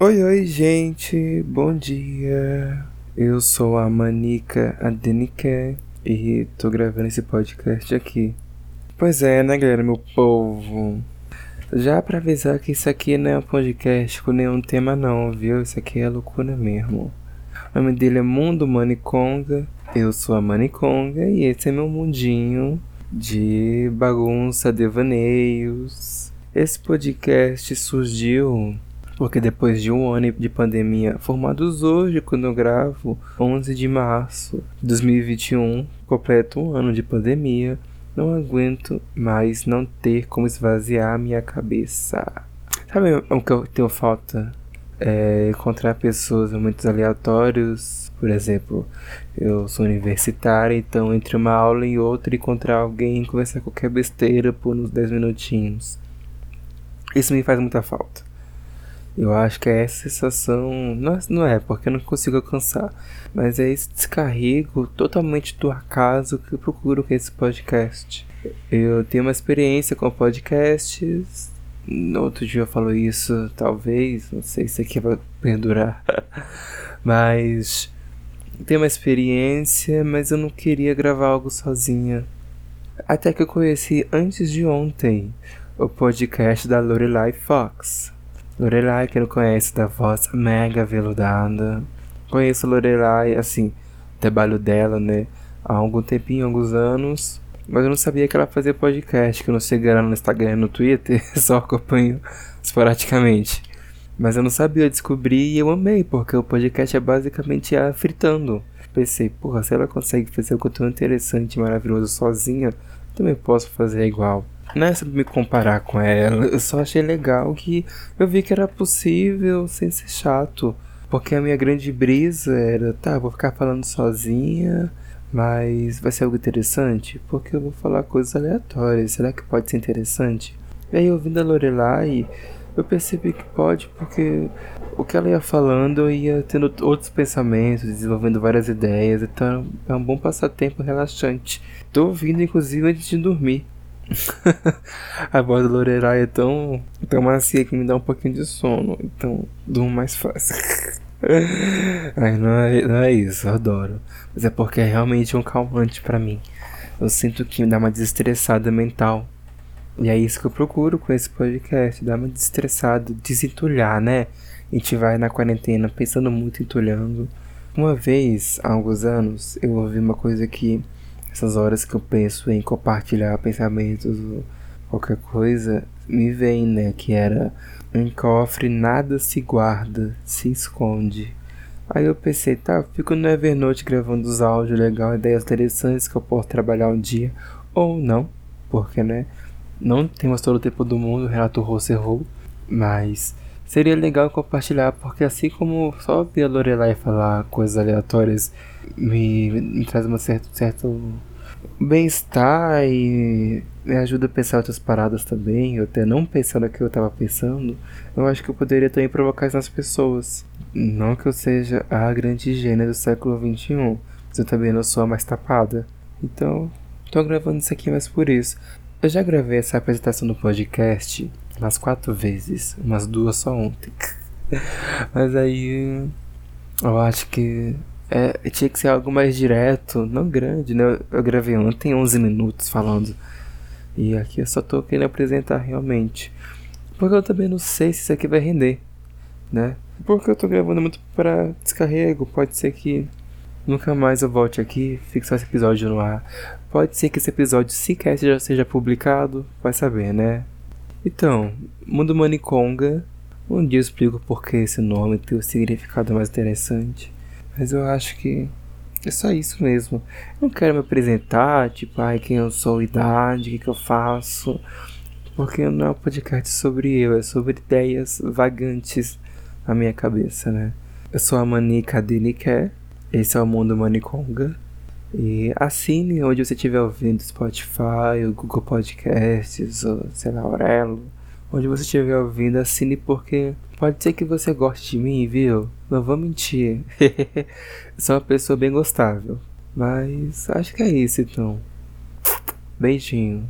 Oi, oi, gente, bom dia. Eu sou a Manica Adenike e tô gravando esse podcast aqui. Pois é, né, galera, meu povo? Já pra avisar que isso aqui não é um podcast com nenhum tema, não, viu? Isso aqui é loucura mesmo. O nome dele é Mundo Maniconga. Eu sou a Maniconga e esse é meu mundinho de bagunça, devaneios. Esse podcast surgiu porque depois de um ano de pandemia, formados hoje, quando eu gravo, 11 de março de 2021, completo um ano de pandemia, não aguento mais não ter como esvaziar minha cabeça. Sabe o que eu tenho falta? É encontrar pessoas muito aleatórios. Por exemplo, eu sou universitária, então entre uma aula e outra encontrar alguém e conversar qualquer besteira por uns 10 minutinhos. Isso me faz muita falta. Eu acho que é essa sensação. Não é, não é, porque eu não consigo alcançar. Mas é esse descarrego totalmente do acaso que eu procuro com esse podcast. Eu tenho uma experiência com podcasts. Outro dia eu falo isso, talvez. Não sei se aqui vai perdurar. mas. Tenho uma experiência, mas eu não queria gravar algo sozinha. Até que eu conheci antes de ontem o podcast da Lorelai Fox. Lorelai, quem não conhece, da voz mega veludada. Conheço Lorelai, assim, trabalho dela, né? Há algum tempinho, alguns anos. Mas eu não sabia que ela fazia podcast, que eu não segui no Instagram e no Twitter, só acompanho esporadicamente. Mas eu não sabia, eu descobri e eu amei, porque o podcast é basicamente ela fritando. Pensei, porra, se ela consegue fazer algo tão interessante e maravilhoso sozinha, também posso fazer igual. Não é me comparar com ela, eu só achei legal que eu vi que era possível sem ser chato. Porque a minha grande brisa era, tá, vou ficar falando sozinha, mas vai ser algo interessante? Porque eu vou falar coisas aleatórias, será que pode ser interessante? E aí, ouvindo a Lorelai, eu percebi que pode, porque o que ela ia falando, eu ia tendo outros pensamentos, desenvolvendo várias ideias, então é um bom passatempo relaxante. Tô ouvindo, inclusive, antes de dormir. a voz do Lorelai é tão, tão macia que me dá um pouquinho de sono. Então, durmo mais fácil. Ai, não é, não é isso, eu adoro. Mas é porque é realmente um calmante para mim. Eu sinto que me dá uma desestressada mental. E é isso que eu procuro com esse podcast, dar uma desestressada, desentulhar, né? A gente vai na quarentena pensando muito entulhando. Uma vez, há alguns anos, eu ouvi uma coisa que essas horas que eu penso em compartilhar pensamentos ou qualquer coisa, me vem, né? Que era em cofre nada se guarda, se esconde. Aí eu pensei, tá, fico no Evernote gravando os áudios legal, ideias interessantes que eu posso trabalhar um dia, ou não, porque né? Não temos todo o tempo do mundo, Rosso errou, mas seria legal compartilhar, porque assim como só ver a Lorelai falar coisas aleatórias me, me traz uma certo, certo bem-estar e me ajuda a pensar outras paradas também, eu até não pensando o que eu tava pensando, eu acho que eu poderia também provocar isso nas pessoas. Não que eu seja a grande gênia do século XXI, mas eu também não sou a mais tapada. Então, tô gravando isso aqui mais por isso. Eu já gravei essa apresentação do podcast umas quatro vezes, umas duas só ontem. Mas aí eu acho que é, tinha que ser algo mais direto, não grande, né? Eu gravei ontem 11 minutos falando. E aqui eu só tô querendo apresentar realmente. Porque eu também não sei se isso aqui vai render, né? Porque eu tô gravando muito para descarrego. Pode ser que nunca mais eu volte aqui, só esse episódio no ar. Pode ser que esse episódio sequer já seja publicado, vai saber, né? Então, Mundo Maniconga. Um dia eu explico por que esse nome tem um significado mais interessante. Mas eu acho que é só isso mesmo. Eu não quero me apresentar, tipo, ai, quem eu sou, idade, o que, que eu faço. Porque não é um podcast sobre eu, é sobre ideias vagantes na minha cabeça, né? Eu sou a Manica Deniker, esse é o Mundo Maniconga. E assine onde você estiver ouvindo Spotify, o Google Podcasts, ou sei lá, Aurelo. Onde você estiver ouvindo, assine porque pode ser que você goste de mim, viu? Não vou mentir. Sou uma pessoa bem gostável. Mas acho que é isso então. Beijinho.